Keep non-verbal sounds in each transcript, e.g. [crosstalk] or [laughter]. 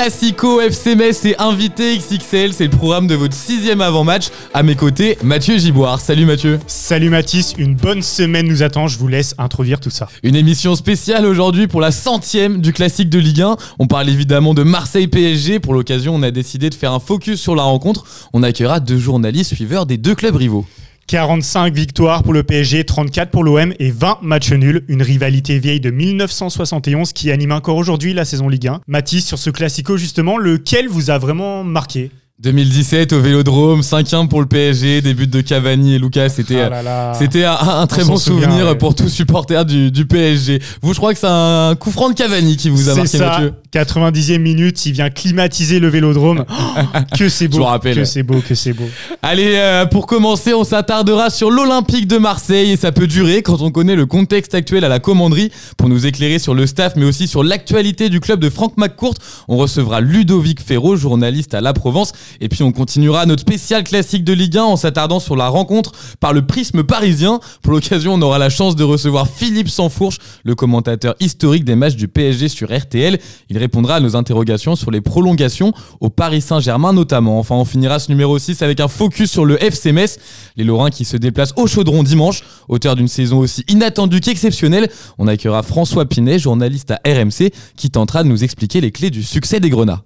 Classico FC Metz et Invité XXL, c'est le programme de votre sixième avant-match. À mes côtés, Mathieu Giboire. Salut Mathieu. Salut Mathis, une bonne semaine nous attend, je vous laisse introduire tout ça. Une émission spéciale aujourd'hui pour la centième du classique de Ligue 1. On parle évidemment de Marseille PSG. Pour l'occasion, on a décidé de faire un focus sur la rencontre. On accueillera deux journalistes suiveurs des deux clubs rivaux. 45 victoires pour le PSG, 34 pour l'OM et 20 matchs nuls. Une rivalité vieille de 1971 qui anime encore aujourd'hui la saison Ligue 1. Mathis, sur ce classico justement, lequel vous a vraiment marqué? 2017 au Vélodrome, 5-1 pour le PSG, des buts de Cavani et Lucas, c'était ah c'était un, très bon souvenir pour tous supporters du, du, PSG. Vous, je crois que c'est un coup franc de Cavani qui vous a marqué, ça. Mathieu. 90e minute, il vient climatiser le Vélodrome. [laughs] que c'est beau, que c'est beau, que c'est beau. Allez, euh, pour commencer, on s'attardera sur l'Olympique de Marseille et ça peut durer quand on connaît le contexte actuel à la commanderie. Pour nous éclairer sur le staff, mais aussi sur l'actualité du club de Franck McCourt, on recevra Ludovic Ferro, journaliste à La Provence et puis on continuera notre spécial classique de Ligue 1 en s'attardant sur la rencontre par le prisme parisien. Pour l'occasion, on aura la chance de recevoir Philippe Sansfourche, le commentateur historique des matchs du PSG sur RTL. Il répondra à nos interrogations sur les prolongations au Paris Saint-Germain notamment. Enfin, on finira ce numéro 6 avec un focus sur le FC Metz, les Lorrains qui se déplacent au Chaudron dimanche, auteur d'une saison aussi inattendue qu'exceptionnelle. On accueillera François Pinet, journaliste à RMC, qui tentera de nous expliquer les clés du succès des Grenats.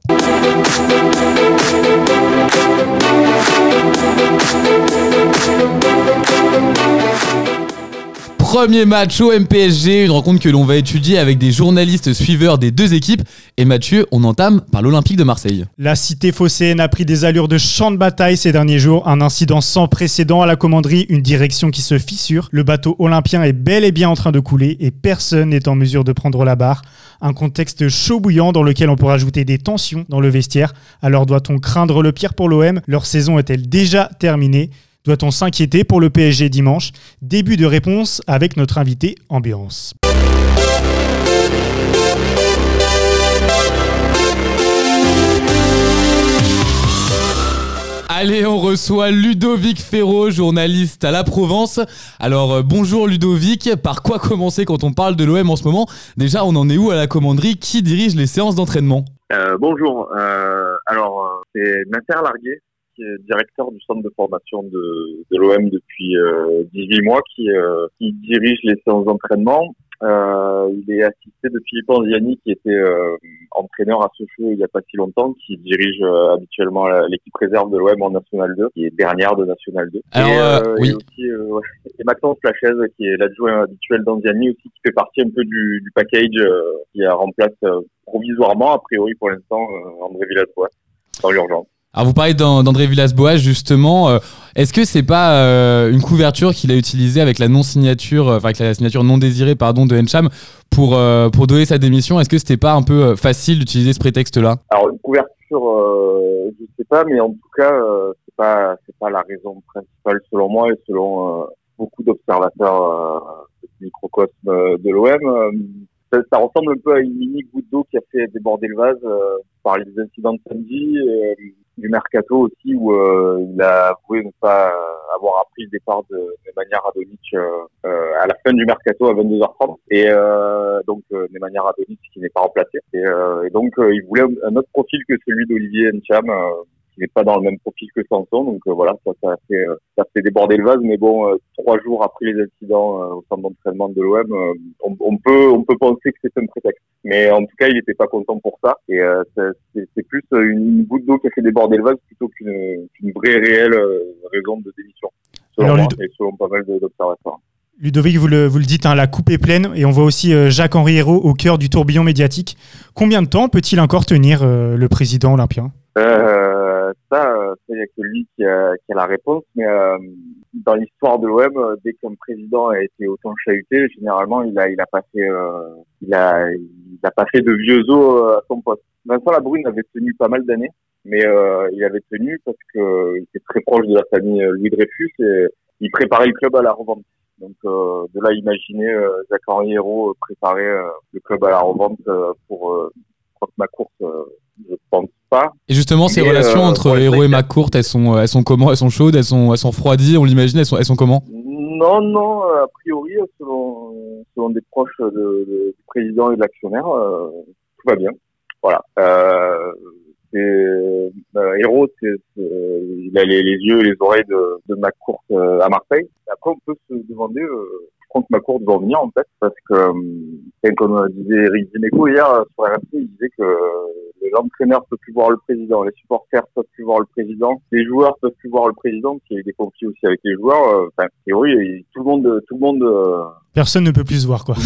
Premier match au MPSG, une rencontre que l'on va étudier avec des journalistes suiveurs des deux équipes. Et Mathieu, on entame par l'Olympique de Marseille. La cité phocéenne a pris des allures de champ de bataille ces derniers jours. Un incident sans précédent à la commanderie, une direction qui se fissure. Le bateau olympien est bel et bien en train de couler et personne n'est en mesure de prendre la barre. Un contexte chaud bouillant dans lequel on peut rajouter des tensions dans le vestiaire. Alors doit-on craindre le pire pour l'OM Leur saison est-elle déjà terminée? Doit-on s'inquiéter pour le PSG dimanche? Début de réponse avec notre invité Ambiance. Allez, on reçoit Ludovic Ferro, journaliste à La Provence. Alors, euh, bonjour Ludovic, par quoi commencer quand on parle de l'OM en ce moment? Déjà, on en est où à la commanderie? Qui dirige les séances d'entraînement? Euh, Bonjour, euh, alors c'est Nasser Larguet, qui est directeur du centre de formation de, de l'OM depuis euh, 18 mois, qui, euh, qui, dirige les séances d'entraînement. Euh, il est assisté de Philippe Anziani, qui était euh, entraîneur à Sochaux il n'y a pas si longtemps, qui dirige euh, habituellement l'équipe réserve de l'OM en National 2, qui est dernière de National 2. Alors, et, oui. aussi ouais, [laughs] et Maxence Plachaise, qui est l'adjoint habituel d'Anziani aussi, qui fait partie un peu du, du package qui remplace provisoirement, a priori pour l'instant, André Villas-Boas dans l'urgence. Alors vous parlez d'André Villas-Boas justement. Euh, est-ce que c'est pas euh, une couverture qu'il a utilisée avec la non signature, euh, enfin avec la signature non désirée pardon de Encham pour pour donner sa démission? Est-ce que c'était pas un peu facile d'utiliser ce prétexte-là? Alors une couverture, je sais pas, mais en tout cas c'est pas c'est pas la raison principale selon moi et selon beaucoup d'observateurs du microcosme de l'OM ça, ressemble un peu à une mini goutte d'eau qui a fait déborder le vase euh, par les incidents de samedi, euh, du mercato aussi où euh, il a avoué ne pas avoir appris le départ de, de Nemanja Radonic à la fin du mercato à 22h30 et donc Nemanja Radonic qui n'est pas remplacé. Et, et donc il voulait un autre profil que celui d'Olivier Ncham qui n'est pas dans le même profil que Sanson. Donc euh, voilà, ça, ça, a fait, euh, ça a fait déborder le vase. Mais bon, euh, trois jours après les incidents au centre d'entraînement de l'OM, on, on, peut on peut penser que c'est un prétexte. Mais en tout cas, il n'était pas content pour ça. Et c'est plus une goutte d'eau qui a fait déborder le vase plutôt qu'une qu vraie réelle raison de démission. Selon moi et selon pas mal d'observateurs. Ludovic, vous le, vous le dites, hein, la coupe est pleine et on voit aussi Jacques-Henri Hérault au cœur du tourbillon médiatique. Combien de temps peut-il encore tenir le président olympien? Euh, Ça, il n'y a que lui qui a la réponse. Mais euh, dans l'histoire de l'OM, dès qu'un président a été autant chahuté, généralement, il a, il a pas fait, euh, il a, il a pas fait de vieux os à son poste. Vincent Labrune avait tenu pas mal d'années, mais euh, il avait tenu parce que il était très proche de la famille Louis Dreyfus et il préparait le club à la revente. Donc euh, de là, imaginer euh, Jacques-Henri Hérault préparer le club à la revente pour ma course, je pense pas. Et justement, ces relations entre Héros et McCourt, elles sont, elles sont comment? Elles sont chaudes? Elles sont, elles sont refroidies? On l'imagine? Elles sont, elles sont comment? Non, non, a priori, selon, selon des proches de, du président et de l'actionnaire, tout va bien. Voilà. Euh, euh, Héros, c'est, il a les, yeux et les oreilles de, de McCourt euh, à Marseille. Après, on peut se demander euh, contre McCourt va venir en fait, parce que euh, comme disait Eric Dimeco hier sur RMC, il disait que les entraîneurs peuvent plus voir le président, les supporters peuvent plus voir le président, les joueurs peuvent plus voir le président, qu'il y a eu des conflits aussi avec les joueurs. Enfin, théorie, tout le monde, tout le monde. Personne ne peut plus se voir quoi. [laughs]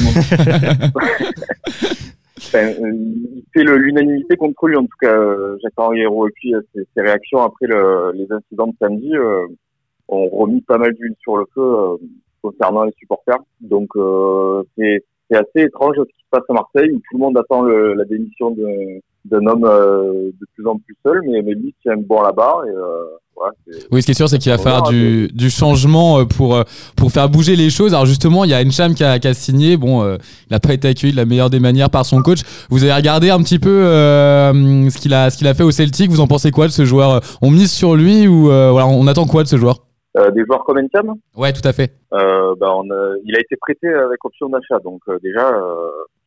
Enfin, il fait l'unanimité contre lui en tout cas Jacques-Henri Hérault et puis ses, ses, réactions après le, les incidents de samedi euh, ont remis pas mal d'huile sur le feu euh, concernant les supporters donc euh, c'est assez étrange ce qui se passe à Marseille où tout le monde attend le, la démission d'un homme euh, de plus en plus seul mais, mais lui tient bon là-bas et euh, oui, ce qui est sûr, c'est qu'il va falloir du, du, changement euh, pour, euh, pour faire bouger les choses. Alors justement, il y a Encham qui a, qui a signé. Bon, euh, il n'a pas été accueilli de la meilleure des manières par son coach. Vous avez regardé un petit peu euh, ce qu'il a, ce qu'il a fait au Celtic. Vous en pensez quoi de ce joueur? On mise sur lui ou voilà, on attend quoi de ce joueur? Des joueurs comme Encham Ouais, tout à fait. Bah, on il a été prêté avec option d'achat. Donc déjà,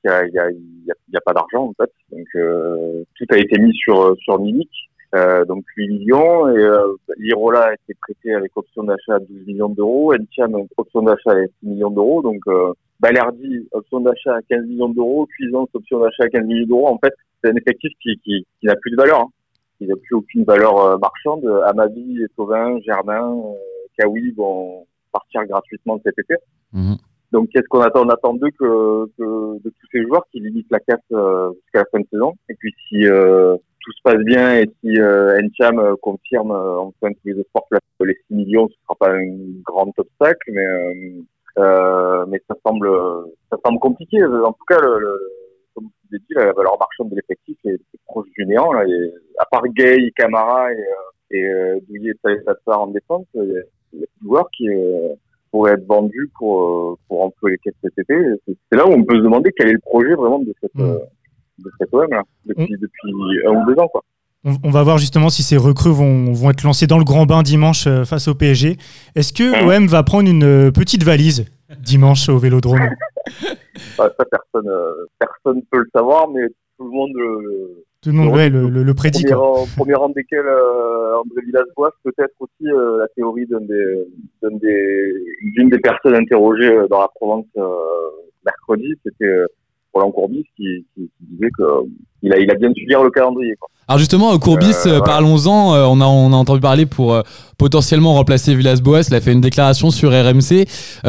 il n'y a, y a, y a, pas d'argent en fait. Donc tout a été mis sur, sur Milik. Euh, donc 8 millions et euh, Lirola a été prêté avec option d'achat à 12 millions d'euros, Entiam option d'achat à 6 millions d'euros, donc euh, Balerdi option d'achat à 15 millions d'euros, Cuisance option d'achat à 15 millions d'euros. En fait, c'est un effectif qui, qui, qui n'a plus de valeur, hein. il n'a plus aucune valeur euh, marchande. Amavi, Sauvin, Germain, euh, Kawi vont partir gratuitement cet été. Mhm. Donc qu'est-ce qu'on attend? On attend d'eux que, que, de tous ces joueurs qui limitent la casse euh, jusqu'à la fin de saison. Et puis si euh, tout se passe bien et si euh, Encham euh, confirme euh, enfin tous les que les 6 millions, ce sera pas un grand obstacle, mais euh, mais ça semble ça semble compliqué. En tout cas, le, le, comme vous l'avez dit, la valeur marchande de l'effectif est, proche du néant. Là, et, à part Gay, Camara et, et euh, Douillet et en défense, joueurs qui pourraient être vendus pour pour employer cet été. C'est là où on peut se demander quel est le projet vraiment de cette mmh de cette OM depuis, depuis un ou deux ans. Quoi. On, va voir justement si ces recrues vont, vont, être lancées dans le grand bain dimanche euh, face au PSG. Est-ce que l'OM va prendre une euh, petite valise dimanche au Vélodrome? [laughs] Ça, personne euh, personne peut le savoir, mais tout le monde le, tout le monde le, le, prédit. Premier, rang, premier rang desquels André Villas-Boas, peut-être aussi la théorie d'une des, des, des, personnes interrogées dans la Provence mercredi, c'était Roland Courbis qui, qui, qui disait qu'il a, il a bien su lire le calendrier. Quoi. Alors justement, Courbis, euh, euh parlons-en. Euh, on, a, on a entendu parler pour euh, potentiellement remplacer Villas-Boas. Il a fait une déclaration sur RMC.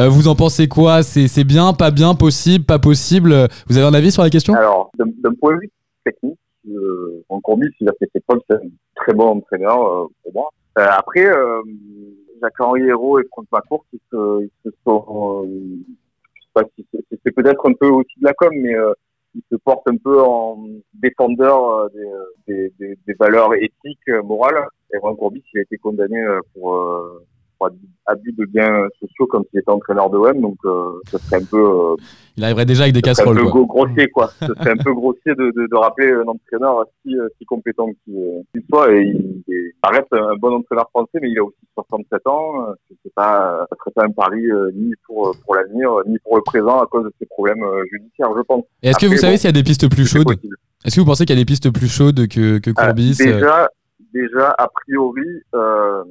vous en pensez quoi? C'est bien, pas bien, possible, pas possible? Vous avez un avis sur la question? Alors, d'un point de vue technique, Roland Courbis, il a fait ses preuves. C'est un très bon entraîneur pour moi. après, Jacques-Henri Hérault et Franck Macourt, ils se, ils se sont c'est peut-être un peu aussi de la com, mais euh, il se porte un peu en défendeur euh, des, des, des, valeurs éthiques, euh, morales. Et Roland Courbis, il a été condamné pour, pour abus de biens sociaux comme s'il était entraîneur de OM, donc ça serait un peu il arriverait déjà avec des casseroles. Un peu grossier, quoi. C'est un peu grossier de, de, de, rappeler un entraîneur si, euh, si compétent qu'il soit. Et il, ça reste un bon entraîneur français, mais il a aussi 67 ans. C'est pas, ça serait pas un pari euh, ni pour, pour l'avenir, ni pour le présent à cause de ses problèmes euh, judiciaires, je pense. Est-ce que vous savez s'il y a des pistes plus chaudes Est-ce que vous pensez qu'il y a des pistes plus chaudes que, que Courbis Déjà, déjà, a priori, euh,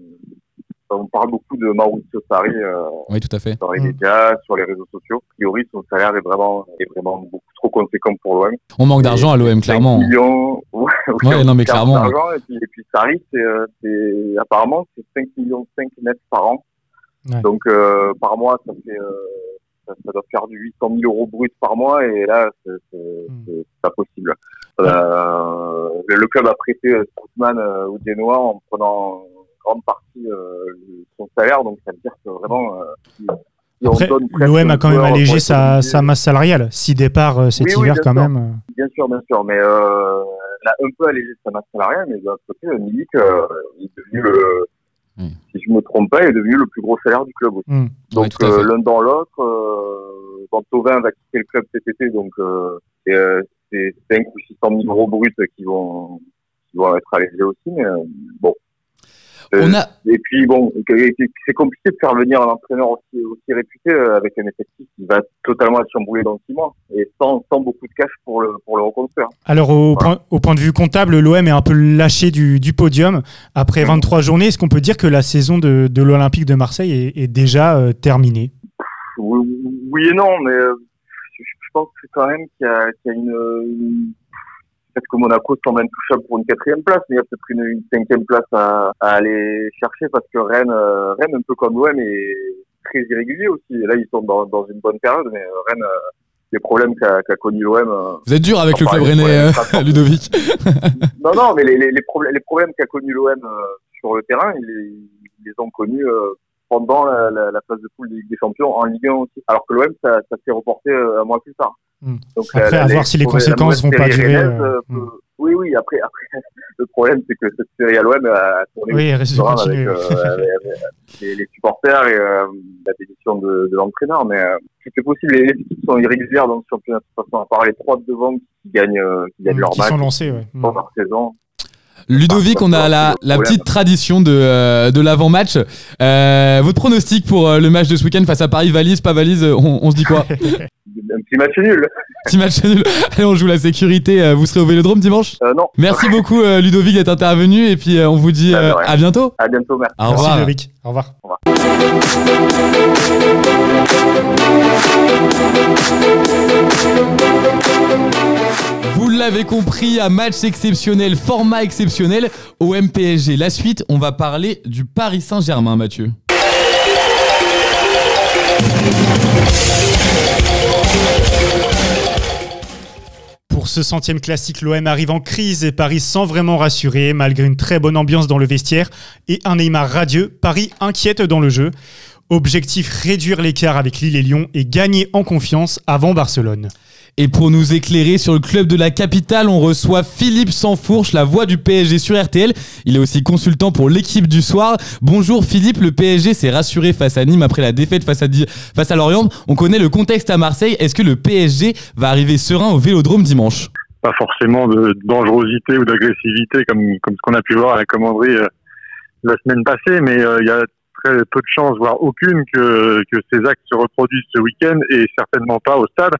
on parle beaucoup de Mauricio Sarri euh, oui, tout à fait. dans les mm. médias, sur les réseaux sociaux. A priori, son salaire est vraiment, est vraiment beaucoup trop conséquent pour l'OM. On manque d'argent à l'OM, clairement. millions, [laughs] ouais, non, mais clairement. Et puis, et puis Sarri, c'est, euh, apparemment, c'est 5 millions 5 nets par an. Donc, euh, par mois, ça fait, euh, ça, ça, doit faire du 800 000 euros brut par mois, et là, c'est, c'est, mm. pas possible. Euh, le club a prêté Strootman euh, au Genoa en prenant grande partie euh, son salaire, donc ça veut dire que vraiment. Euh, l'OM a quand même allégé sa, sa, masse salariale. Six départs euh, cet hiver, quand même. Bien sûr, bien sûr. Mais euh, elle a un peu allégé sa masse salariale, mais d'un côté, Milik euh, il est devenu le. Mm. Si je ne me trompe pas, il est devenu le plus gros salaire du club aussi. Mm. Donc euh, l'un dans l'autre, euh, quand Tovin va quitter le club cet été, donc c'est 5 ou 600 000 euros bruts qui vont, qui vont être allégés aussi. Mais bon, On a... Et puis bon, c'est compliqué de faire venir un entraîneur aussi, aussi réputé euh, avec un effectif qui va totalement être chamboulé dans six mois et sans, sans beaucoup de cash pour le, pour le reconstruire. Alors au, point, au point de vue comptable, l'OM est un peu lâché du, du podium. Après 23 mmh. journées, est-ce qu'on peut dire que la saison de, de l'Olympique de Marseille est, est déjà euh, terminée? Oui, oui, et non, mais euh, je, je pense que quand même qu'il y, qu y a, une, une peut-être que Monaco semble intouchable pour une quatrième place, mais il y a peut-être une, une, cinquième place à, à, aller chercher parce que Rennes, euh, Rennes un peu comme l'OM est très irrégulier aussi. Et là, ils sont dans, dans une bonne période, mais euh, Rennes, euh, les problèmes qu'a qu connu l'OM. Vous êtes dur avec le club rennais, [laughs] Ludovic. [laughs] non, non, mais les, les, les, problèmes, les problèmes qu'a connu l'OM sur le terrain, ils, ils les ont connus pendant la, la, la, phase de poule des Champions en Ligue 1 aussi. Alors que l'OM, ça, ça s'est reporté un mois plus tard. Mmh. Donc, après, à voir si les conséquences vont pas durer. Euh, peut... mmh. Oui, oui, après, après [laughs] le problème, c'est que cette série à l'OM a tourné oui, avec, euh, avec, les, les, supporters et euh, la décision de, de l'entraîneur. Mais euh, c'est possible, les, équipes sont irrégulières dans ce championnat de toute façon, à part les trois de devant qui gagnent, qui gagnent mmh, leur qui match. sont lancés, ouais. Leur saison. Ludovic, on a la, la petite tradition de, euh, de l'avant-match. Euh, votre pronostic pour euh, le match de ce week-end face à Paris, valise, pas valise, on, on se dit quoi? [laughs] Un petit match nul. [laughs] Petit match nul. Allez, on joue la sécurité. Vous serez au Vélodrome dimanche? Euh, Non. Merci beaucoup Ludovic d'être intervenu et puis on vous dit à bientôt. À bientôt, merci. Au revoir. Merci Ludovic. Au revoir. Au revoir. Vous l'avez compris, un match exceptionnel, format exceptionnel au MPSG. La suite, on va parler du Paris Saint-Germain, Mathieu. Pour ce centième classique, l'OM arrive en crise et Paris sans vraiment rassurer, malgré une très bonne ambiance dans le vestiaire et un Neymar radieux. Paris inquiète dans le jeu. Objectif réduire l'écart avec Lille et Lyon et gagner en confiance avant Barcelone. Et pour nous éclairer sur le club de la capitale, on reçoit Philippe Sansfourche, la voix du PSG sur RTL. Il est aussi consultant pour l'équipe du soir. Bonjour Philippe, le PSG s'est rassuré face à Nîmes après la défaite face à, face à Lorient. On connaît le contexte à Marseille. Est-ce que le PSG va arriver serein au Vélodrome dimanche? Pas forcément de dangerosité ou d'agressivité comme, comme ce qu'on a pu voir à la commanderie euh, la semaine passée, mais euh, il y a très peu de chances, voire aucune, que, que ces actes se reproduisent ce week-end et certainement pas au stade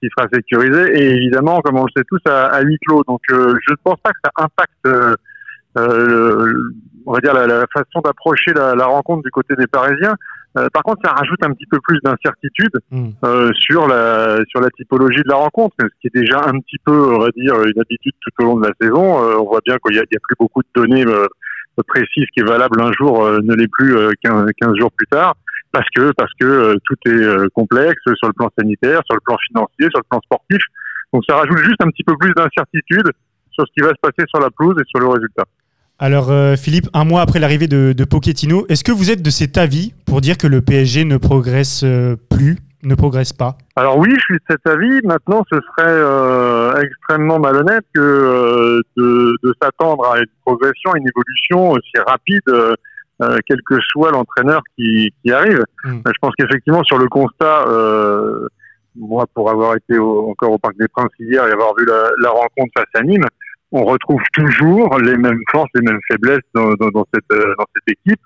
qui sera sécurisé et évidemment, comme on le sait tous, à, à huis clos. Donc, euh, je ne pense pas que ça impacte, euh, euh, on va dire, la, la façon d'approcher la, la, rencontre du côté des Parisiens. Euh, par contre, ça rajoute un petit peu plus d'incertitude mmh. sur la sur la typologie de la rencontre, ce qui est déjà un petit peu, on va dire, une habitude tout au long de la saison. on voit bien qu'il y, y, a plus beaucoup de données précises qui est valable un jour ne l'est plus 15, 15 jours plus tard parce que parce que euh, tout est euh, complexe sur le plan sanitaire, sur le plan financier, sur le plan sportif. Donc ça rajoute juste un petit peu plus d'incertitude sur ce qui va se passer sur la pelouse et sur le résultat. Alors euh, Philippe, un mois après l'arrivée de, de Pochettino, est-ce que vous êtes de cet avis pour dire que le PSG ne progresse plus, ne progresse pas? Alors oui, je suis de cet avis. Maintenant, ce serait extrêmement malhonnête que de, de s'attendre à une progression, une évolution aussi rapide euh, quel que soit l'entraîneur qui, qui, arrive. Mm. Je pense qu'effectivement, sur le constat, euh, moi, pour avoir été au, encore au Parc des Princes hier et avoir vu la, la, rencontre face à Nîmes, on retrouve toujours les mêmes forces, les mêmes faiblesses dans, dans, dans cette, euh, dans cette équipe.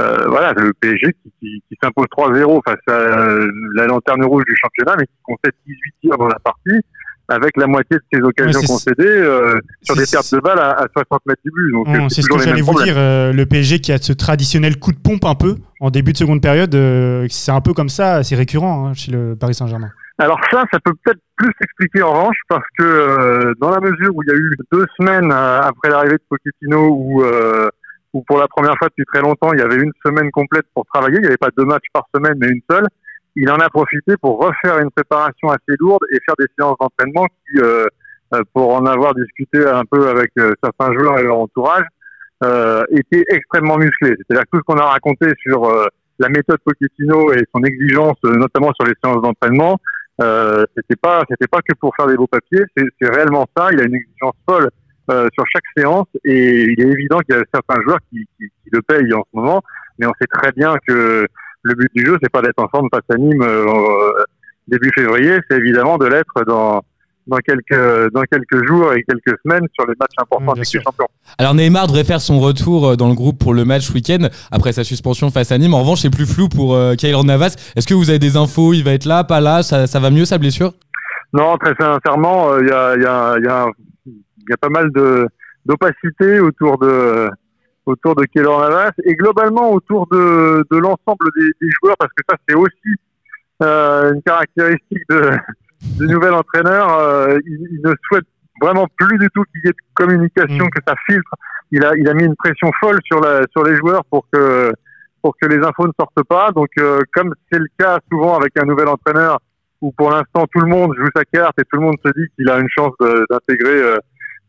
Euh, voilà, le PSG qui, qui, qui s'impose 3-0 face à la lanterne rouge du championnat, mais qui concède 18 tirs dans la partie avec la moitié de ses occasions ouais, concédées euh, sur des pertes de balles à, à, 60 mètres du but. Donc, oh, c'est ce que j'allais vous dire. Euh, le PSG qui a ce traditionnel coup de pompe un peu en début de seconde période, euh, c'est un peu comme ça, c'est récurrent hein, chez le Paris Saint-Germain. Alors ça, ça peut peut-être plus s'expliquer en revanche parce que euh, dans la mesure où il y a eu deux semaines euh, après l'arrivée de Pochettino où, où pour la première fois depuis très longtemps il y avait une semaine complète pour travailler, il n'y avait pas deux matchs par semaine mais une seule il en a profité pour refaire une préparation assez lourde et faire des séances d'entraînement qui, euh, euh, pour en avoir discuté un peu avec euh, certains joueurs et leur entourage, euh, étaient extrêmement musclés. C'est-à-dire tout ce qu'on a raconté sur euh, la méthode Pochettino et son exigence, notamment sur les séances d'entraînement, euh, c'était pas c'était pas que pour faire des beaux papiers, c'est réellement ça. Il a une exigence folle euh, sur chaque séance et il est évident qu'il y a certains joueurs qui, qui, qui, le payent en ce moment, mais on sait très bien que le but du jeu, c'est pas d'être en forme face à Nîmes euh, début février, c'est évidemment de l'être dans dans quelques dans quelques jours et quelques semaines sur les matchs importants Mmh, des champions. Alors Neymar devrait faire son retour euh, dans le groupe pour le match week-end après sa suspension face à Nîmes. En revanche, c'est plus flou pour euh, Keylor Navas. Est-ce que vous avez des infos? Il va être là, pas là? Ça, ça va mieux sa blessure? Non, très sincèrement, euh, il y, a, il y, a, il y, a, y a pas mal de d'opacité autour de autour de Keylor Navas et globalement autour de, de l'ensemble des, des joueurs parce que ça c'est aussi euh, une caractéristique de, [laughs] du nouvel entraîneur. Euh, il, il, ne souhaite vraiment plus du tout qu'il y ait de communication, Mm. que ça filtre. Il a, il a mis une pression folle sur, la, sur les joueurs pour que, pour que les infos ne sortent pas. Donc, euh, comme c'est le cas souvent avec un nouvel entraîneur, où pour l'instant tout le monde joue sa carte et tout le monde se dit qu'il a une chance d'intégrer, euh,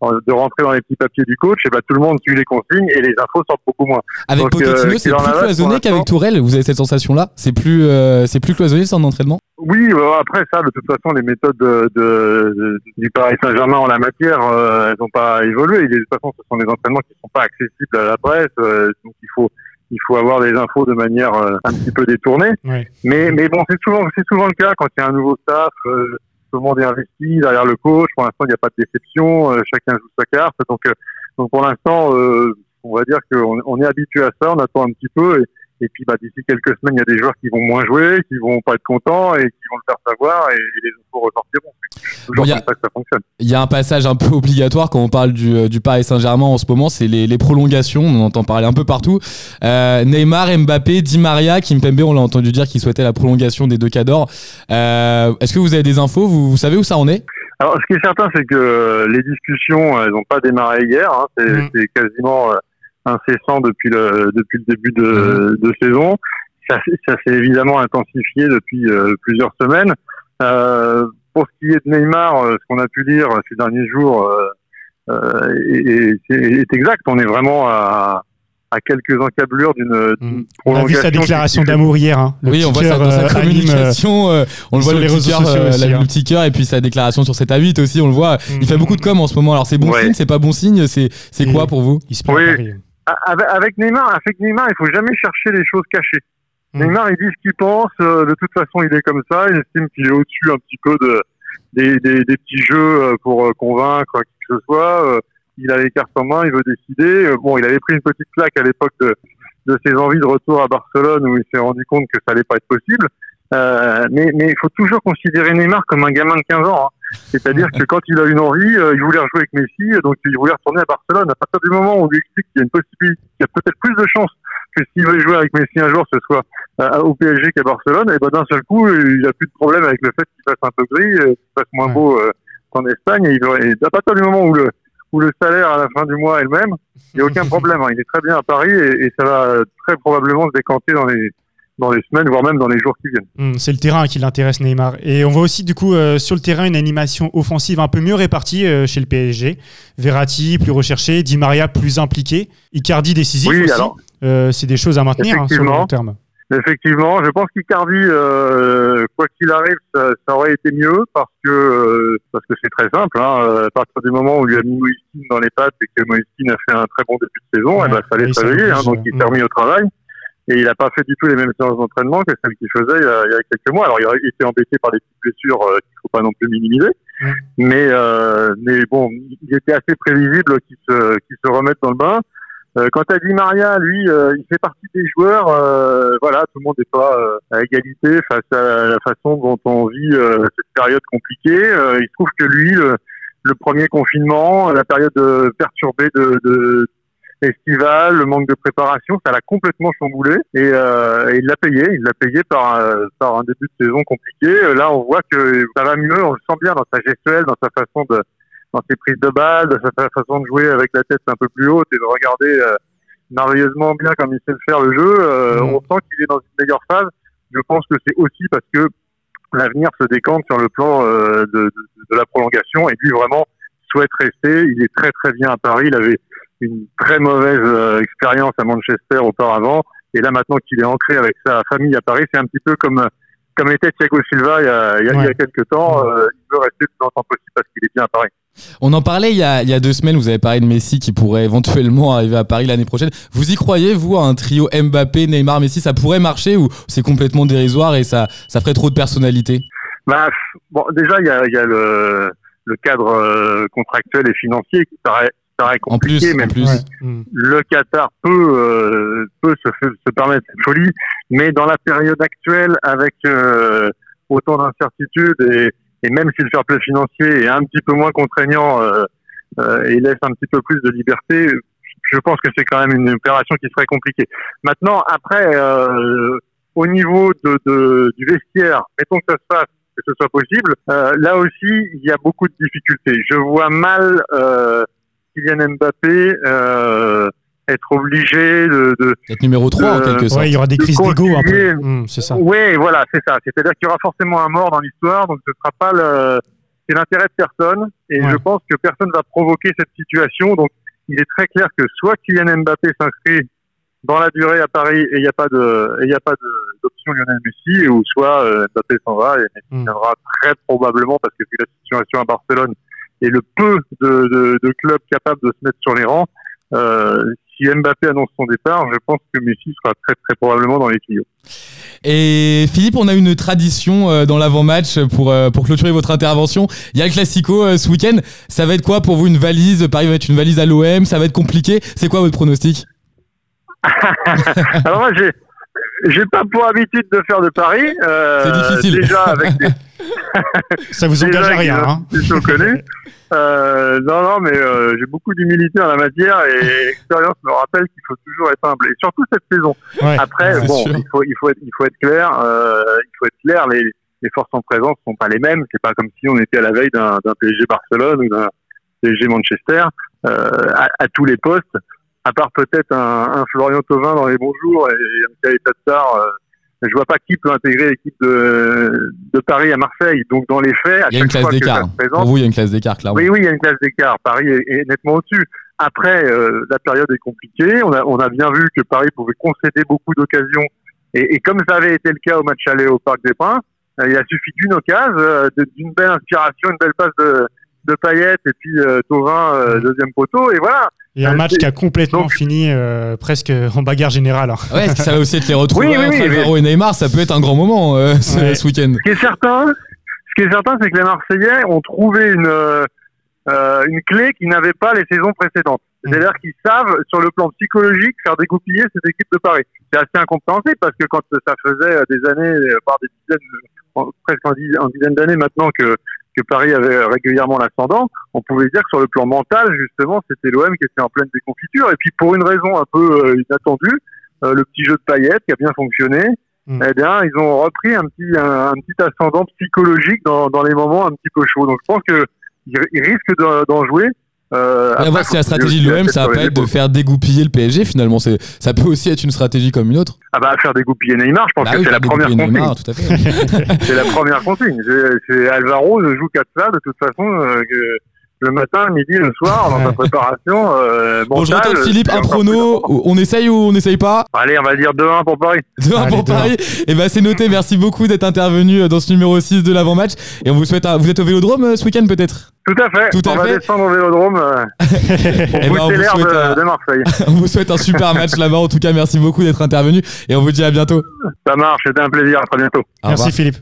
de rentrer dans les petits papiers du coach, et ben tout le monde suit les consignes et les infos sortent beaucoup moins. Avec Donc, Pochettino, euh, c'est plus cloisonné qu'avec Tourelle. Vous avez cette sensation-là? C'est plus, euh, c'est plus cloisonné son entraînement Oui, euh, après ça, de toute façon, les méthodes de, de- de- du Paris Saint-Germain en la matière, euh, elles n'ont pas évolué. De toute façon, ce sont des entraînements qui ne sont pas accessibles à la presse, euh, donc il faut il faut avoir des infos de manière euh, un petit peu détournée. Ouais. Mais mais bon, c'est souvent c'est souvent le cas quand il y a un nouveau staff. euh, le monde est investi derrière le coach. Pour l'instant, il n'y a pas de déception. euh, chacun joue sa carte. Donc euh, donc pour l'instant, euh, on va dire qu'on on est habitué à ça. On attend un petit peu. Et, et puis bah, d'ici quelques semaines, il y a des joueurs qui vont moins jouer, qui vont pas être contents et qui vont le faire savoir et, et les infos ressortiront. Bon, il y a- comme ça que ça fonctionne. Il y a un passage un peu [laughs] obligatoire quand on parle du, euh, du Paris Saint-Germain en ce moment, c'est les, les prolongations. On en entend parler un peu partout. Euh, Neymar, Mbappé, Di Maria, Kimpembe, on l'a entendu dire qu'il souhaitait la prolongation des deux cadors. Euh, Est-ce que vous avez des infos? Vous, vous savez où ça en est? Alors, ce qui est certain, c'est que les discussions, elles n'ont pas démarré hier. Hein. C'est Mm. c'est quasiment euh, incessant depuis le depuis le début de, de saison. Ça, s'est- ça s'est évidemment intensifié depuis euh, plusieurs semaines. Euh, pour ce qui est de Neymar, euh, ce qu'on a pu lire ces derniers jours euh, euh, est, est- est exact. On est vraiment à, à quelques encablures d'une d'une Mm. On a vu sa déclaration qui- d'amour hier. hein. Le Oui, on voit ça cœur, dans sa anime, euh, communication. euh, on le voit sur le les petit réseaux cœur, sociaux euh, aussi, la- hein. petit cœur et puis sa déclaration sur cet A8 aussi. On le voit. Il fait Mm. beaucoup de com en ce moment. Alors c'est bon Ouais. signe, c'est pas bon signe. C'est quoi pour vous? Il se plaint Oui. Avec, Neymar, avec Neymar, il faut jamais chercher les choses cachées. Mm. Neymar, il dit ce qu'il pense. euh, de toute façon, il est comme ça. Il estime qu'il est au-dessus un petit peu de des, des, des petits jeux euh, pour euh, convaincre qui que ce soit. Euh, il a les cartes en main, il veut décider. Bon, il avait pris une petite claque à l'époque de, de ses envies de retour à Barcelone où il s'est rendu compte que ça allait pas être possible. Euh, mais, mais il faut toujours considérer Neymar comme un gamin de 15 ans. hein. C'est-à-dire que quand il a une envie, euh, il voulait rejouer avec Messi, donc il voulait retourner à Barcelone. À partir du moment où on lui explique qu'il y a une possibilité, qu'il y a peut-être plus de chances que s'il veut jouer avec Messi un jour, ce soit euh, au PSG qu'à Barcelone, et ben d'un seul coup, il a plus de problème avec le fait qu'il fasse un peu gris, euh, qu'il fasse moins beau euh, qu'en Espagne. Et, il veut- et à partir du moment où le, où le salaire à la fin du mois est le même, il n'y a aucun [laughs] problème. hein. Il est très bien à Paris et, et ça va euh, très probablement se décanter dans les dans les semaines, voire même dans les jours qui viennent. Mm, C'est le terrain qui l'intéresse Neymar. Et on voit aussi du coup euh, sur le terrain une animation offensive un peu mieux répartie euh, chez le PSG. Verratti plus recherché, Di Maria plus impliqué, Icardi décisif Oui, aussi. alors. Euh, c'est des choses à maintenir hein, sur le Effectivement. long terme. Effectivement, je pense qu'Icardi, quoi qu'il arrive, ça, ça aurait été mieux parce que parce que c'est très simple. Hein, à partir du moment où lui a mis Moïskine dans les pattes et que Moïskine a fait un très bon début de saison, Ouais, eh ben, fallait oui, se ça réveiller. Hein, donc il s'est remis au travail et il n'a pas fait du tout les mêmes séances d'entraînement que celles qu'il faisait il y, a, il y a quelques mois. Alors il a été embêté par des petites blessures euh, qu'il faut pas non plus minimiser, mais euh, mais bon, il était assez prévisible qu'il se qu'il se remette dans le bain. Euh, quant à Di Maria, lui, euh, il fait partie des joueurs. euh, voilà, tout le monde n'est pas euh, à égalité face à la façon dont on vit euh, cette période compliquée. Euh, il se trouve que lui, le, le premier confinement, la période euh, perturbée de, de estivale, le manque de préparation, ça l'a complètement chamboulé et, euh, et il l'a payé. Il l'a payé par, euh, par un début de saison compliqué. Euh, Là, on voit que ça va mieux. On le sent bien dans sa gestuelle, dans sa façon de dans ses prises de balles, de sa façon de jouer avec la tête un peu plus haute et de regarder euh, merveilleusement bien comme il sait le faire le jeu. Euh, Mhm. On sent qu'il est dans une meilleure phase. Je pense que c'est aussi parce que l'avenir se décante sur le plan euh, de, de, de la prolongation et lui vraiment souhaite rester. Il est très très bien à Paris. Il avait une très mauvaise euh, expérience à Manchester auparavant et là maintenant qu'il est ancré avec sa famille à Paris, c'est un petit peu comme comme était Thiago Silva il y a, il y a, il y a Ouais. quelques temps. Euh, il veut rester le plus longtemps possible parce qu'il est bien à Paris. On en parlait il y, a, il y a deux semaines, vous avez parlé de Messi qui pourrait éventuellement arriver à Paris l'année prochaine. Vous y croyez, vous, à un trio Mbappé, Neymar, Messi? Ça pourrait marcher ou c'est complètement dérisoire et ça, ça ferait trop de personnalité? Bah, bon, déjà, il y a, il y a le, le cadre contractuel et financier qui paraît paraît compliqué, en plus, même en plus. Mm. le Qatar peut peut se, se permettre cette folie, mais dans la période actuelle, avec autant d'incertitudes et, et, même si le fair play financier est un petit peu moins contraignant et laisse un petit peu plus de liberté, je pense que c'est quand même une opération qui serait compliquée. Maintenant, après, euh, au niveau de, de, du vestiaire, mettons que ça se fasse, que ce soit possible, euh, là aussi, il y a beaucoup de difficultés. Je vois mal euh, Kylian Mbappé euh, être obligé de... de être numéro 3 en quelque sorte. Ouais, il y aura des crises d'ego un peu. Mmh, c'est ça. Oui, voilà, c'est ça. C'est-à-dire qu'il y aura forcément un mort dans l'histoire, donc ce sera pas le... C'est l'intérêt de personne, et Ouais. je pense que personne va provoquer cette situation, donc il est très clair que soit Kylian Mbappé s'inscrit dans la durée à Paris et il n'y a pas de, il n'y a pas d'option Lionel Messi, ou soit euh, Mbappé s'en va et Messi Mm. viendra très probablement parce que vu la situation à Barcelone et le peu de, de, de clubs capables de se mettre sur les rangs, euh, si Mbappé annonce son départ, je pense que Messi sera très très probablement dans les tuyaux. Et Philippe, on a une tradition euh, dans l'avant-match pour, pour clôturer votre intervention. Il y a le Classico ce week-end. Ça va être quoi pour vous une valise? Paris va être une valise à l'OM, ça va être compliqué. C'est quoi votre pronostic? Alors moi, j'ai, j'ai pas pour habitude de faire de paris. Euh, C'est difficile. Déjà avec [laughs] des, Ça vous engage à rien. Hein. Euh, non, non, mais euh, j'ai beaucoup d'humilité en la matière et l'expérience me rappelle qu'il faut toujours être humble. Et surtout cette saison. Ouais. Après, bon, sûr. il faut, il faut être, il faut être clair. Euh, il faut être clair. Les, les forces en présence sont pas les mêmes. C'est pas comme si on était à la veille d'un, d'un PSG Barcelone ou d'un PSG Manchester euh, à, à tous les postes. À part peut-être un, un Florian Thauvin dans les bons jours et un Michael Tatar. Euh, je vois pas qui peut intégrer l'équipe de, de Paris à Marseille. Donc dans les faits, à Il y a une classe d'écart. Pour vous, il y a une classe d'écart, clairement. oui, oui, il y a une classe d'écart. Paris est, est nettement au-dessus. Après, euh, la période est compliquée. On a, on a bien vu que Paris pouvait concéder beaucoup d'occasions. Et, et comme ça avait été le cas au match aller au Parc des Princes, euh, il a suffi d'une occasion, euh, d'une belle inspiration, une belle passe de, de Payet et puis euh, Thauvin, euh, deuxième poteau. Et voilà. Et un Euh, match qui a complètement donc- fini euh, presque en bagarre générale. hein. Ouais, est-ce que ça va aussi être les retrouvailles Oui, oui, oui, entre mais- Alvaro et Neymar Ça peut être un grand moment euh, ce, Ouais. ce week-end. Ce qui est certain, ce qui est certain, c'est que les Marseillais ont trouvé une euh, une clé qu'ils n'avaient pas les saisons précédentes. Mm. C'est-à-dire qu'ils savent, sur le plan psychologique, faire dégoupiller cette équipe de Paris. C'est assez incompréhensible parce que quand ça faisait des années, par des dizaines, presque en dizaine, en dizaine d'années maintenant que que Paris avait régulièrement l'ascendant, on pouvait dire que sur le plan mental, justement, c'était l'OM qui était en pleine déconfiture. Et puis pour une raison un peu euh, inattendue, euh, le petit jeu de paillettes qui a bien fonctionné, Mm. eh bien, ils ont repris un petit, un, un petit ascendant psychologique dans, dans les moments un petit peu chauds. Donc, je pense que ils ils risquent d'en jouer. Euh, après, voir si la stratégie de l'OM, ça va pas être de faire dégoupiller le PSG finalement. C'est, ça peut aussi être une stratégie comme une autre. Ah bah, faire dégoupiller Neymar, je pense Bah que oui, c'est la première consigne. Neymar, tout à fait. [laughs] C'est la première consigne. C'est- Alvaro joue qu'à cela, de toute façon, euh, que le matin, le midi, le soir, dans sa préparation. Euh, Bon, je Philippe, un prono. On essaye ou on n'essaye pas Allez, on va dire 2-1 pour Paris. [laughs] 2-1 Allez, pour 2-1. Paris. Et ben c'est noté. Merci beaucoup d'être intervenu dans ce numéro 6 de l'avant-match. Et on vous souhaite un... Vous êtes au Vélodrome euh, ce week-end peut-être Tout à fait. Tout à on fait. va descendre au Vélodrome euh, [laughs] pour Eh ben, on goûter vous l'air souhaite, de, euh, de Marseille. [laughs] On vous souhaite un super match là-bas. En tout cas, merci beaucoup d'être intervenu. Et on vous dit à bientôt. Ça marche, c'était un plaisir. À très bientôt. Au Merci. Philippe.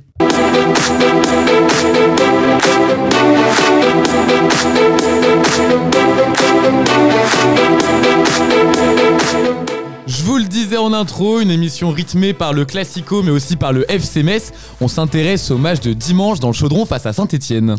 Je vous le disais en intro, une émission rythmée par le Classico mais aussi par le FC Metz. On s'intéresse au match de dimanche dans le Chaudron face à Saint-Etienne.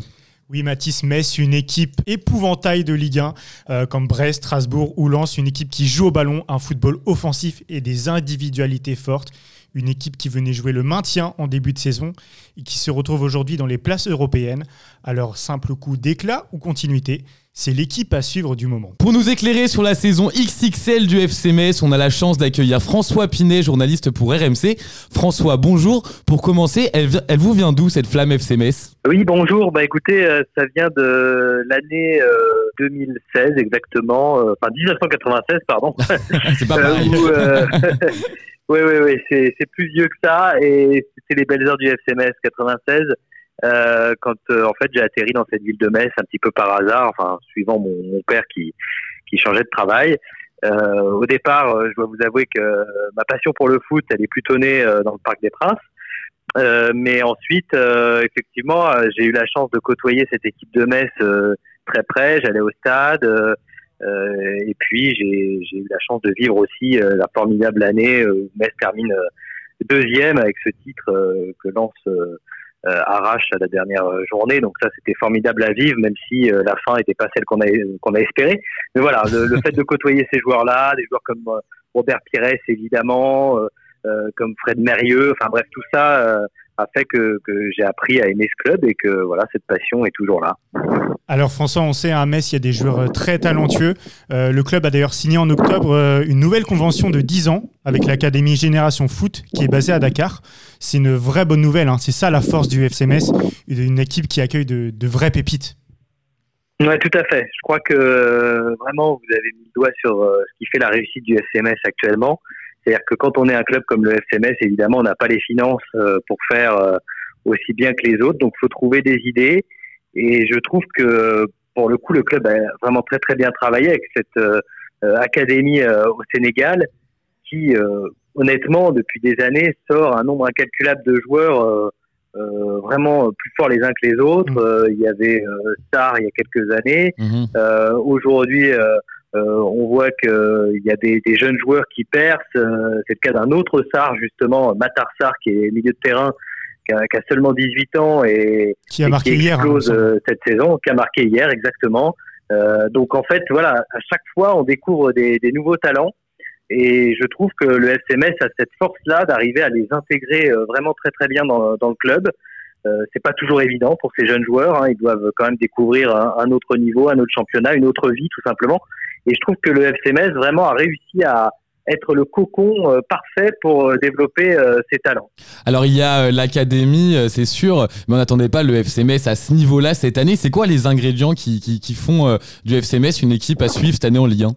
Oui, Mathis Metz, une équipe épouvantail de Ligue 1, euh, comme Brest, Strasbourg ou Lens, une équipe qui joue au ballon, un football offensif et des individualités fortes. Une équipe qui venait jouer le maintien en début de saison et qui se retrouve aujourd'hui dans les places européennes. Alors, simple coup d'éclat ou continuité, c'est l'équipe à suivre du moment. Pour nous éclairer sur la saison XXL du FC Metz, on a la chance d'accueillir François Pinet, journaliste pour RMC. François, bonjour. Pour commencer, elle, vous vient d'où cette flamme FC Metz? Oui, bonjour. Bah écoutez, euh, ça vient de l'année euh, 2016 exactement, euh, enfin 1996 pardon. [laughs] C'est pas Euh, pareil. où, euh, [laughs] oui, oui, oui, c'est c'est plus vieux que ça et c'était les belles heures du FCMS 96 euh, quand euh, en fait j'ai atterri dans cette ville de Metz un petit peu par hasard, enfin suivant mon, mon père qui qui changeait de travail. Euh, au départ, euh, je dois vous avouer que euh, ma passion pour le foot, elle est plutôt née euh, dans le Parc des Princes. mais ensuite, effectivement, j'ai eu la chance de côtoyer cette équipe de Metz très près. J'allais au stade. Et puis, j'ai eu la chance de vivre aussi la formidable année où Metz termine deuxième avec ce titre que lance euh, arrache à la dernière journée. Donc ça, c'était formidable à vivre, même si euh, la fin n'était pas celle qu'on a, qu'on a espéré. Mais voilà, le, fait de côtoyer ces joueurs-là, des joueurs comme euh, Robert Pires, évidemment, comme Fred Mérieux, enfin bref, tout ça a fait que, que j'ai appris à aimer ce club et que voilà, cette passion est toujours là. Alors François, on sait à Metz, il y a des joueurs euh, très talentueux. Euh, le club a d'ailleurs signé en octobre euh, une nouvelle convention de 10 ans avec l'Académie Génération Foot qui est basée à Dakar. C'est une vraie bonne nouvelle, hein. c'est ça la force du FC Metz, une équipe qui accueille de, de vraies pépites. Oui, tout à fait. Je crois que vraiment, vous avez mis le doigt sur ce qui fait la réussite du FCMS actuellement. C'est-à-dire que quand on est un club comme le FCMS, évidemment, on n'a pas les finances euh, pour faire euh, aussi bien que les autres. Donc, il faut trouver des idées. Et je trouve que, pour le coup, le club a vraiment très, très bien travaillé avec cette euh, académie au Sénégal qui, honnêtement, depuis des années, sort un nombre incalculable de joueurs vraiment plus forts les uns que les autres. Mmh. il y avait Star il y a quelques années. Mmh. Aujourd'hui, euh, on voit qu'il euh, y a des, jeunes joueurs qui percent. Euh, c'est le cas d'un autre Sar, justement, Matar Sar, qui est milieu de terrain, qui a, seulement 18 ans et qui a marqué hier hein, cette saison, qui a marqué hier exactement. donc en fait, voilà, à chaque fois, on découvre des, nouveaux talents. Et je trouve que le FCMS a cette force-là d'arriver à les intégrer vraiment très très bien dans, le club. Euh, c'est pas toujours évident pour ces jeunes joueurs. Hein. Ils doivent quand même découvrir un, un, autre niveau, un autre championnat, une autre vie, tout simplement. Et je trouve que le FCMS vraiment a réussi à être le cocon euh, parfait pour euh, développer euh, ses talents. Alors il y a l'académie, c'est sûr, mais on n'attendait pas le FCMS à ce niveau-là cette année. C'est quoi les ingrédients qui, qui, font du FCMS une équipe à suivre cette année en Ligue 1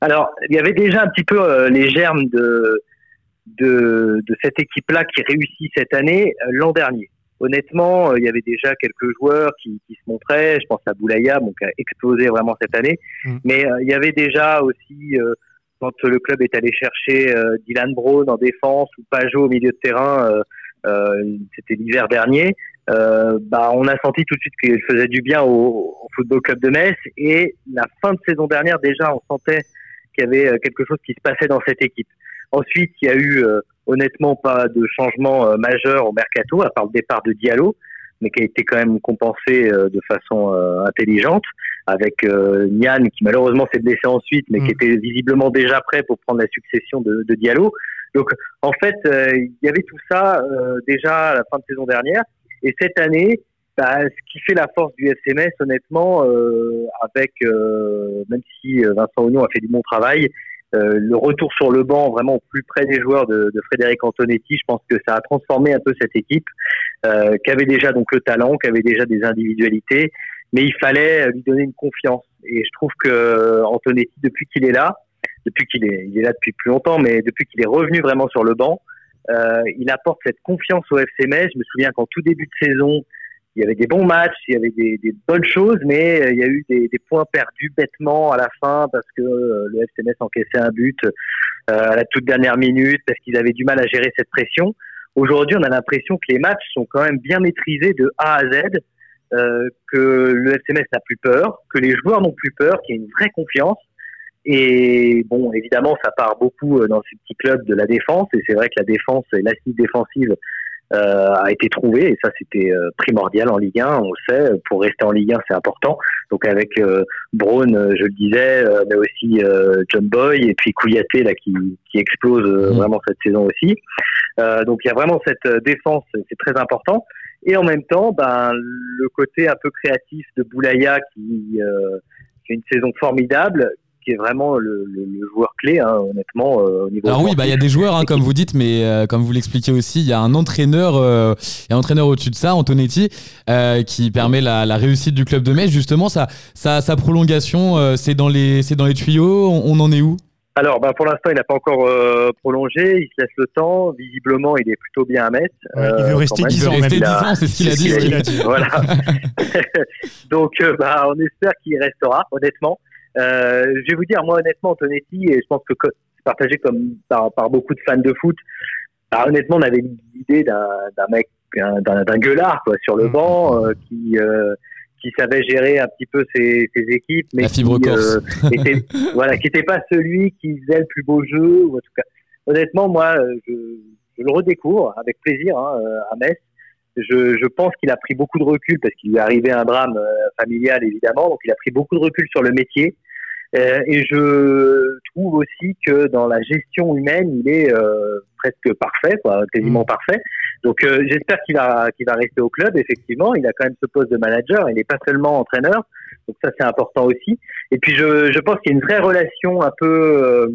Alors il y avait déjà un petit peu les germes de, de, de cette équipe-là qui réussit cette année l'an dernier honnêtement, euh, il y avait déjà quelques joueurs qui, qui, se montraient. Je pense à Boulaya, bon, qui a explosé vraiment cette année. Mm. Mais euh, il y avait déjà aussi, euh, quand le club est allé chercher Dylan Brown en défense ou Pajot au milieu de terrain, c'était l'hiver dernier. bah, on a senti tout de suite qu'il faisait du bien au, au, football club de Metz. Et la fin de saison dernière, déjà, on sentait qu'il y avait quelque chose qui se passait dans cette équipe. Ensuite, il y a eu honnêtement pas de changement euh, majeur au mercato, à part le départ de Diallo, mais qui a été quand même compensé euh, de façon euh, intelligente, avec Nian qui malheureusement s'est blessé ensuite, mais qui mm. était visiblement déjà prêt pour prendre la succession de, de Diallo. Donc en fait, il y avait tout ça déjà à la fin de saison dernière, et cette année, bah, ce qui fait la force du FCMS, honnêtement, avec même si Vincent Oignon a fait du bon travail, euh, le retour sur le banc vraiment au plus près des joueurs de, de, Frédéric Antonetti, je pense que ça a transformé un peu cette équipe euh, qui avait déjà donc le talent, qui avait déjà des individualités, mais il fallait lui donner une confiance. Et je trouve que euh, Antonetti, depuis qu'il est là, depuis qu'il est, il est là depuis plus longtemps, mais depuis qu'il est revenu vraiment sur le banc, euh, il apporte cette confiance au FC Metz. Je me souviens qu'en tout début de saison, il y avait des bons matchs, il y avait des, des bonnes choses, mais euh, il y a eu des, des, points perdus bêtement à la fin parce que euh, le FCMS encaissait un but euh, à la toute dernière minute, parce qu'ils avaient du mal à gérer cette pression. Aujourd'hui, on a l'impression que les matchs sont quand même bien maîtrisés de A à Z, euh, que le FCMS n'a plus peur, que les joueurs n'ont plus peur, qu'il y a une vraie confiance. Et bon, évidemment, ça part beaucoup dans ces petits clubs de la défense, et c'est vrai que la défense et l'assise défensive euh, a été trouvé et ça c'était euh, primordial en Ligue 1, on le sait, pour rester en Ligue 1 c'est important. Donc avec euh, Braun, je le disais, mais aussi John Boy et puis Kouyaté là qui, qui explose mmh. vraiment cette saison aussi. donc il y a vraiment cette défense, c'est très important. Et en même temps, ben, le côté un peu créatif de Boulaya qui, euh, qui une saison formidable, qui est vraiment le, joueur clé, hein, honnêtement, euh, au niveau. Alors oui, bah il y a des joueurs, hein, comme vous dites, mais euh, comme vous l'expliquez aussi, il y a un entraîneur, euh, un entraîneur au-dessus de ça, Antonetti, qui permet la, réussite du club de Metz. Justement, sa, sa, prolongation, c'est dans les, c'est dans les tuyaux. On, en est où? Alors, bah, pour l'instant, il n'a pas encore prolongé. Il se laisse le temps. Visiblement, il est plutôt bien à Metz. il veut rester 10 ans. Rester 10 ans, c'est ce qu'il a dit. voilà. [laughs] Donc, bah, on espère qu'il restera, honnêtement. Euh, je vais vous dire, moi honnêtement, Antonetti, et je pense que c'est partagé comme par, par, beaucoup de fans de foot, bah, honnêtement, on avait l'idée d'un mec, d'un gueulard quoi, sur le Mhm. banc, euh, qui euh, qui savait gérer un petit peu ses, ses équipes, mais La fibre qui, euh, était, [laughs] voilà, qui n'était pas celui qui faisait le plus beau jeu. Ou en tout cas, honnêtement, moi, je, je le redécouvre avec plaisir hein, à Metz. Je, je pense qu'il a pris beaucoup de recul parce qu'il lui est arrivé un drame euh, familial évidemment, donc il a pris beaucoup de recul sur le métier. Euh, et je trouve aussi que dans la gestion humaine, il est euh, presque parfait, quoi, quasiment parfait. Donc euh, j'espère qu'il va qu'il va rester au club. Effectivement, il a quand même ce poste de manager. Il n'est pas seulement entraîneur, donc ça c'est important aussi. Et puis je, je pense qu'il y a une vraie relation un peu euh,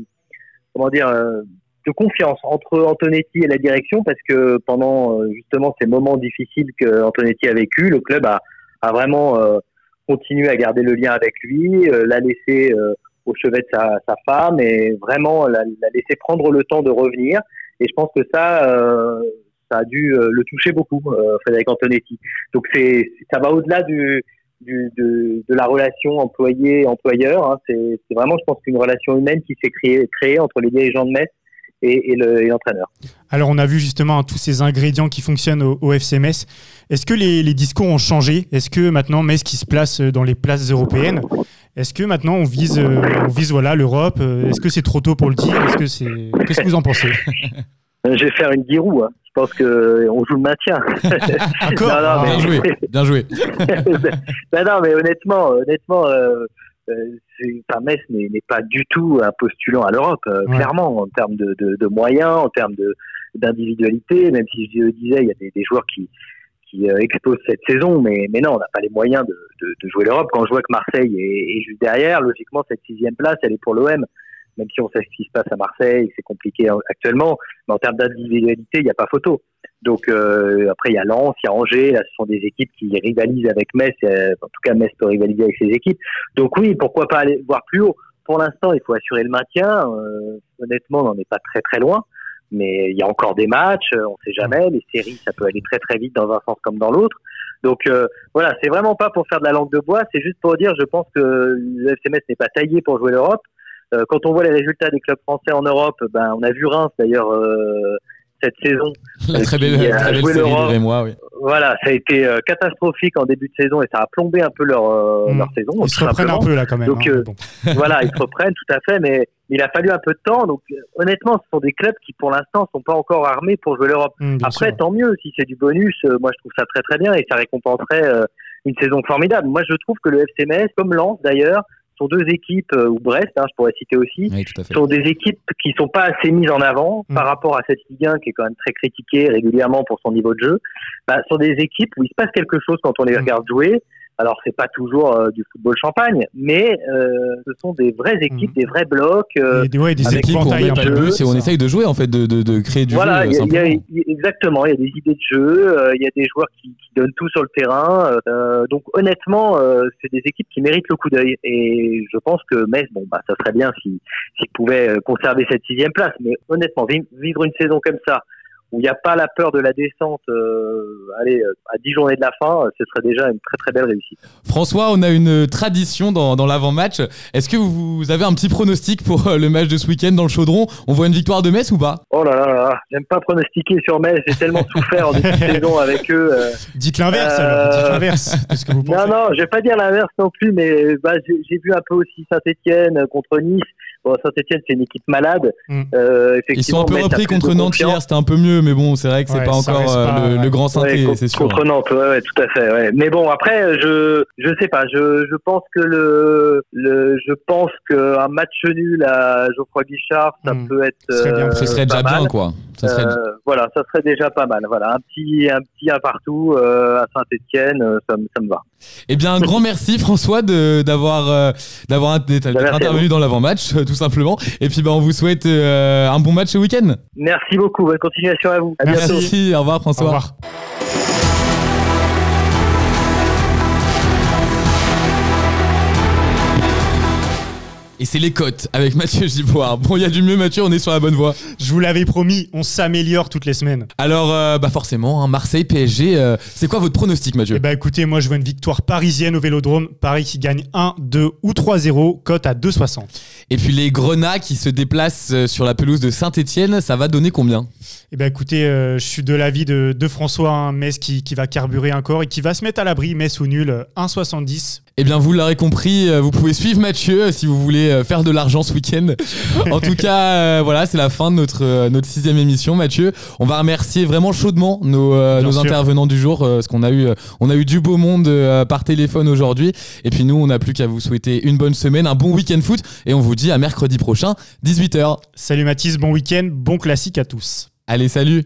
comment dire euh, de confiance entre Antonetti et la direction parce que pendant justement ces moments difficiles que Antonetti a vécu, le club a, a vraiment continué à garder le lien avec lui, euh, l'a laissé euh, au chevet de sa, sa femme et vraiment l'a, l'a laissé prendre le temps de revenir. Et je pense que ça, euh, ça a dû euh, le toucher beaucoup, euh, Frédéric Antonetti. Donc c'est, ça va au-delà du, du, de, de la relation employé-employeur. Hein. C'est, c'est vraiment, je pense, une relation humaine qui s'est créée, créée entre les dirigeants de Metz et, et, le, et l'entraîneur. Alors, on a vu justement hein, tous ces ingrédients qui fonctionnent au, au FC Metz. Est-ce que les, les, discours ont changé? Est-ce que maintenant Metz qui se place dans les places européennes, est-ce que maintenant on vise, euh, on vise voilà l'Europe Est-ce que c'est trop tôt pour le dire? Est-ce que c'est Qu'est-ce que vous en pensez? Je vais faire une guirou. Hein. Je pense que on joue le maintien. [laughs] Non, non, bien joué. Bien joué. [laughs] ben non, mais honnêtement, honnêtement. Euh, Metz n'est pas du tout un postulant à l'Europe, euh, ouais. clairement, en termes de, de, de, moyens, en termes d'individualité, même si je le disais, il y a des, des joueurs qui, qui euh, explosent cette saison, mais, mais non, on n'a pas les moyens de, de, de jouer l'Europe. Quand je vois que Marseille est, est, juste derrière, logiquement, cette sixième place, elle est pour l'OM, même si on sait ce qui se passe à Marseille, c'est compliqué actuellement, mais en termes d'individualité, il n'y a pas photo. Donc euh, après, il y a Lens, il y a Angers, là, ce sont des équipes qui rivalisent avec Metz, euh, en tout cas, Metz peut rivaliser avec ses équipes. Donc oui, pourquoi pas aller voir plus haut? Pour l'instant, il faut assurer le maintien. Euh, honnêtement, on n'en est pas très très loin mais il y a encore des matchs, on sait jamais, les séries ça peut aller très très vite dans un sens comme dans l'autre. Donc euh, voilà, c'est vraiment pas pour faire de la langue de bois, c'est juste pour dire je pense que le FC Metz n'est pas taillé pour jouer l'Europe. Euh, quand on voit les résultats des clubs français en Europe, ben on a vu Reims d'ailleurs euh, cette saison. La très belle, très belle série Rémois, oui. Voilà, ça a été euh, catastrophique en début de saison et ça a plombé un peu leur, mmh. leur saison. Ils se reprennent un peu là quand même. Donc hein, bon. [laughs] voilà, ils se reprennent tout à fait, mais il a fallu un peu de temps. Donc honnêtement, ce sont des clubs qui pour l'instant sont pas encore armés pour jouer l'Europe. Mmh, Après, sûr. tant mieux si c'est du bonus. Euh, moi, je trouve ça très très bien et ça récompenserait euh, une saison formidable. Moi, je trouve que le FC Metz, comme Lens d'ailleurs, sont deux équipes, euh, ou Brest, hein, je pourrais citer aussi, oui, sont des équipes qui sont pas assez mises en avant mmh. par rapport à cette Ligue 1 qui est quand même très critiquée régulièrement pour son niveau de jeu. Bah, sont des équipes où il se passe quelque chose quand on les regarde jouer. Alors c'est pas toujours euh, du football champagne, mais euh, ce sont des vraies équipes, mmh. des vrais blocs. Euh, et des, ouais, des équipes où on met pas le bus et on essaye de jouer en fait, de, de, de créer du voilà, jeu. Y a, y a, exactement, il y a des idées de jeu, euh, il y a des joueurs qui, qui, donnent tout sur le terrain. Euh, donc honnêtement, c'est des équipes qui méritent le coup d'œil. Et je pense que Metz, bon bah ça serait bien s'ils si, pouvaient conserver cette sixième place. Mais honnêtement, vivre une saison comme ça où il n'y a pas la peur de la descente, euh, allez, à 10 journées de la fin, ce serait déjà une très très belle réussite. François, on a une tradition dans, dans l'avant-match. Est-ce que vous avez un petit pronostic pour euh, le match de ce week-end dans le chaudron? On voit une victoire de Metz ou pas? Oh là là là, j'aime pas pronostiquer sur Metz, j'ai tellement [laughs] souffert en début de saison avec eux. Euh, dites l'inverse alors, dites l'inverse. ce que vous pensez. Non, non, je vais pas dire l'inverse non plus, mais bah, j'ai vu un peu aussi Saint-Etienne contre Nice. Bon, Saint-Etienne, c'est une équipe malade. Mm. Euh, Ils sont un peu repris contre Nantes hier, c'était un peu mieux, mais bon, c'est vrai que c'est ouais, pas encore pas, le, ouais. le, grand synthé, ouais, c'est sûr. Contre Nantes, ouais, ouais, tout à fait. Ouais. Mais bon, après, je, je sais pas. Je, je pense que le, le, je pense qu'un match nul à Geoffroy Guichard, ça mm. peut être. Ce serait, euh, Ce serait déjà mal. bien, quoi. Ça serait... euh, voilà, ça serait déjà pas mal. Voilà, un petit, un petit un partout euh, à Saint-Etienne, ça, ça me va. Eh bien, un grand [laughs] merci François d'avoir euh, d'avoir intervenu dans l'avant-match, tout simplement. Et puis, bah, on vous souhaite euh, un bon match ce week-end. Merci beaucoup. Bonne continuation à vous. À merci. bientôt. Merci. Au revoir François. Au revoir. C'est les cotes avec Mathieu Giboire. Bon, il y a du mieux, Mathieu, on est sur la bonne voie. Je vous l'avais promis, on s'améliore toutes les semaines. Alors, euh, bah forcément, hein, Marseille, PSG, euh, c'est quoi votre pronostic, Mathieu Eh bah écoutez, moi je vois une victoire parisienne au Vélodrome. Paris qui gagne 1, 2 ou 3-0, cote à 2,60. Et puis les Grenats qui se déplacent euh, sur la pelouse de Saint-Etienne, ça va donner combien? Eh ben écoutez, euh, je suis de l'avis de, de François, hein, Metz qui, qui va carburer encore et qui va se mettre à l'abri, Metz ou nul, euh, 1,70. Eh bien, vous l'aurez compris, euh, vous pouvez suivre Mathieu euh, si vous voulez euh, faire de l'argent ce week-end. [laughs] en tout cas, euh, voilà, c'est la fin de notre, notre sixième émission, Mathieu. On va remercier vraiment chaudement nos, euh, intervenants du jour, euh, parce qu'on a eu, on a eu du beau monde par téléphone aujourd'hui. Et puis nous, on n'a plus qu'à vous souhaiter une bonne semaine, un bon week-end foot, et on vous dit à mercredi prochain, 18h. Salut Mathis, bon week-end, bon classique à tous. Allez, salut